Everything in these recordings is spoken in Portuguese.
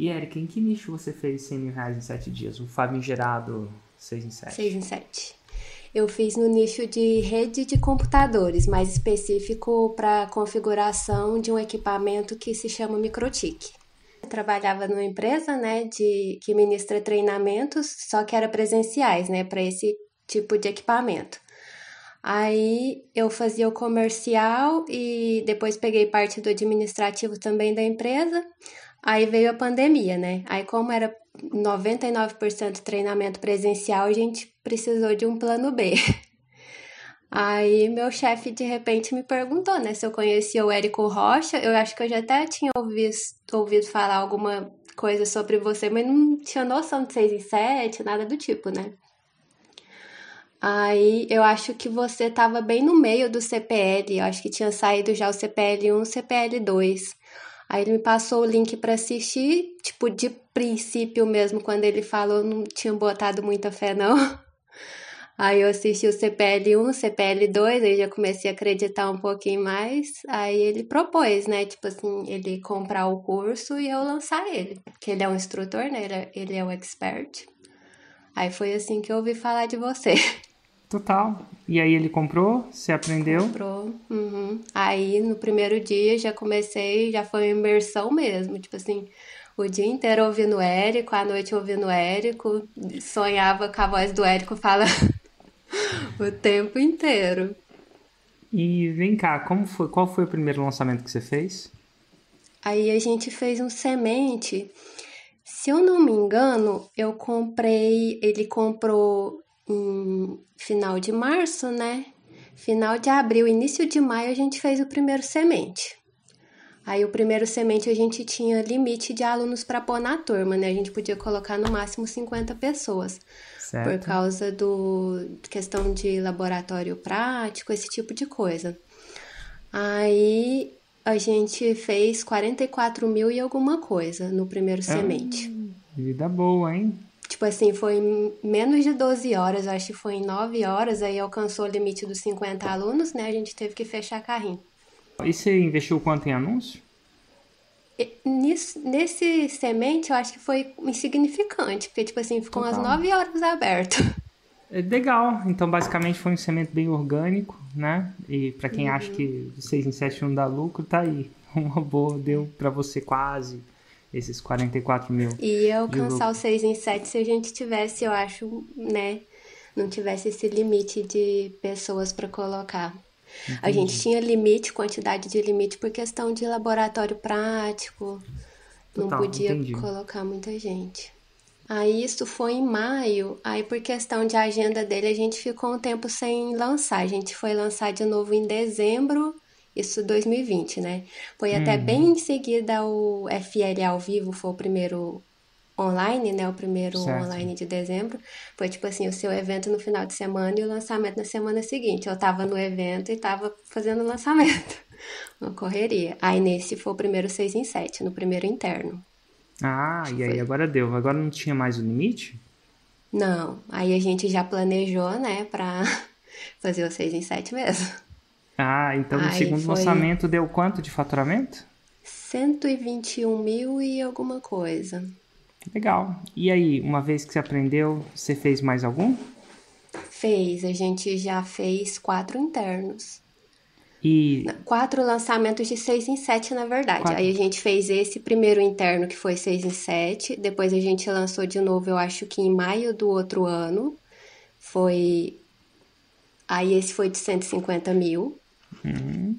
E Erika, em que nicho você fez 100 mil reais em 7 dias? O famigerado 6 em 7? 6 em 7. Eu fiz no nicho de rede de computadores, mais específico para configuração de um equipamento que se chama Microtik. Eu trabalhava numa empresa, né, de que ministra treinamentos, só que era presenciais, né, para esse tipo de equipamento. Aí eu fazia o comercial e depois peguei parte do administrativo também da empresa. Aí veio a pandemia, né? Aí, como era 99% treinamento presencial, a gente precisou de um plano B. Aí, meu chefe de repente me perguntou, né, se eu conhecia o Érico Rocha. Eu acho que eu já até tinha ouvido, ouvido falar alguma coisa sobre você, mas não tinha noção de 6 e 7, nada do tipo, né? Aí eu acho que você estava bem no meio do CPL, eu acho que tinha saído já o CPL 1 CPL 2. Aí ele me passou o link para assistir, tipo, de princípio mesmo, quando ele falou, não tinha botado muita fé, não. Aí eu assisti o CPL 1, CPL 2, aí já comecei a acreditar um pouquinho mais. Aí ele propôs, né? Tipo assim, ele comprar o curso e eu lançar ele. Porque ele é um instrutor, né? Ele é, ele é o expert. Aí foi assim que eu ouvi falar de você. Total. E aí ele comprou? Você aprendeu? Comprou. Uhum. Aí no primeiro dia já comecei, já foi uma imersão mesmo. Tipo assim, o dia inteiro ouvindo o Érico, à noite ouvindo o Érico, sonhava com a voz do Érico falando o tempo inteiro. E vem cá, como foi, qual foi o primeiro lançamento que você fez? Aí a gente fez um semente. Se eu não me engano, eu comprei, ele comprou em final de março, né? Final de abril, início de maio, a gente fez o primeiro semente. Aí, o primeiro semente a gente tinha limite de alunos para pôr na turma, né? A gente podia colocar no máximo 50 pessoas. Certo. Por causa do questão de laboratório prático, esse tipo de coisa. Aí a gente fez 44 mil e alguma coisa no primeiro ah, semente. Vida boa, hein? Tipo assim, foi em menos de 12 horas, acho que foi em 9 horas, aí alcançou o limite dos 50 alunos, né? A gente teve que fechar carrinho. E você investiu quanto em anúncio? Nesse, nesse semente, eu acho que foi insignificante, porque, tipo assim, ficou Total. umas 9 horas aberto. É legal, então basicamente foi um semente bem orgânico, né? E para quem uhum. acha que 6 em 7 não dá lucro, tá aí. Uma boa, deu para você quase esses 44 mil. E alcançar o 6 em 7 se a gente tivesse, eu acho, né? Não tivesse esse limite de pessoas para colocar. Entendi. A gente tinha limite, quantidade de limite por questão de laboratório prático. Não Total, podia entendi. colocar muita gente. Aí isso foi em maio, aí por questão de agenda dele a gente ficou um tempo sem lançar. A gente foi lançar de novo em dezembro isso 2020, né? Foi até uhum. bem em seguida o FL ao vivo, foi o primeiro online, né? O primeiro certo. online de dezembro. Foi tipo assim, o seu evento no final de semana e o lançamento na semana seguinte. Eu tava no evento e tava fazendo o lançamento. Uma correria. Aí nesse foi o primeiro 6 em 7, no primeiro interno. Ah, e aí agora deu. Agora não tinha mais o limite? Não. Aí a gente já planejou, né, pra fazer o 6 em 7 mesmo. Ah, então no segundo foi... lançamento deu quanto de faturamento? 121 mil e alguma coisa. Legal. E aí, uma vez que você aprendeu, você fez mais algum? Fez, a gente já fez quatro internos. E... Quatro lançamentos de seis em sete, na verdade. Quatro. Aí a gente fez esse primeiro interno, que foi seis em sete. Depois a gente lançou de novo, eu acho que em maio do outro ano. Foi. Aí esse foi de 150 mil. Uhum.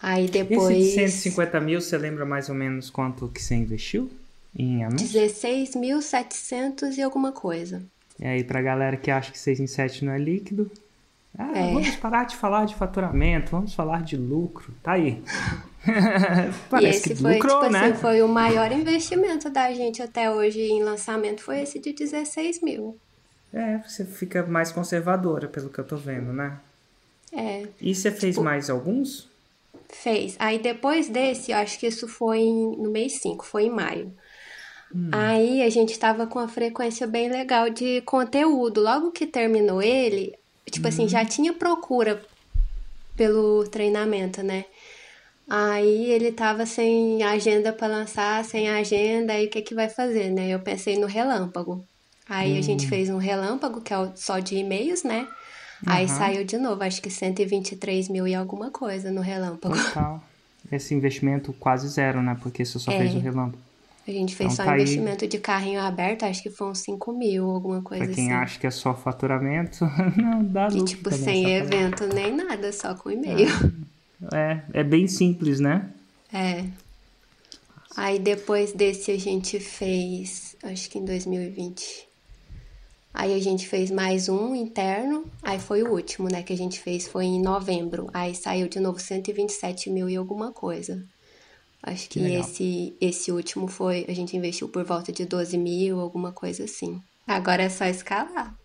Aí depois. Esse de 150 mil, você lembra mais ou menos quanto que você investiu em anúncio? 16.700 e alguma coisa. E aí, pra galera que acha que 6 em 7 não é líquido, ah, é. vamos parar de falar de faturamento, vamos falar de lucro. Tá aí. Parece e esse que foi, lucrou, tipo né? assim, foi o maior investimento da gente até hoje em lançamento, foi esse de 16 mil. É, você fica mais conservadora, pelo que eu tô vendo, né? É. E você fez tipo, mais alguns? Fez. Aí depois desse, eu acho que isso foi no mês 5, foi em maio. Hum. Aí a gente tava com uma frequência bem legal de conteúdo. Logo que terminou ele, tipo hum. assim, já hum. tinha procura pelo treinamento, né? Aí ele tava sem agenda para lançar, sem agenda, aí o que que vai fazer, né? Eu pensei no relâmpago. Aí hum. a gente hum. fez um relâmpago, que é só de e-mails, né? Aí uhum. saiu de novo, acho que 123 mil e alguma coisa no relâmpago. Total. Esse investimento quase zero, né? Porque você só é. fez o relâmpago. A gente fez então, só tá investimento aí... de carrinho aberto, acho que foi uns 5 mil, alguma coisa pra quem assim. acha que é só faturamento, não dá lucro. E tipo, também, sem evento nem nada, só com e-mail. É, é bem simples, né? É. Aí depois desse a gente fez, acho que em 2020. Aí a gente fez mais um interno, aí foi o último, né, que a gente fez, foi em novembro. Aí saiu de novo 127 mil e alguma coisa. Acho que, que esse, esse último foi, a gente investiu por volta de 12 mil, alguma coisa assim. Agora é só escalar.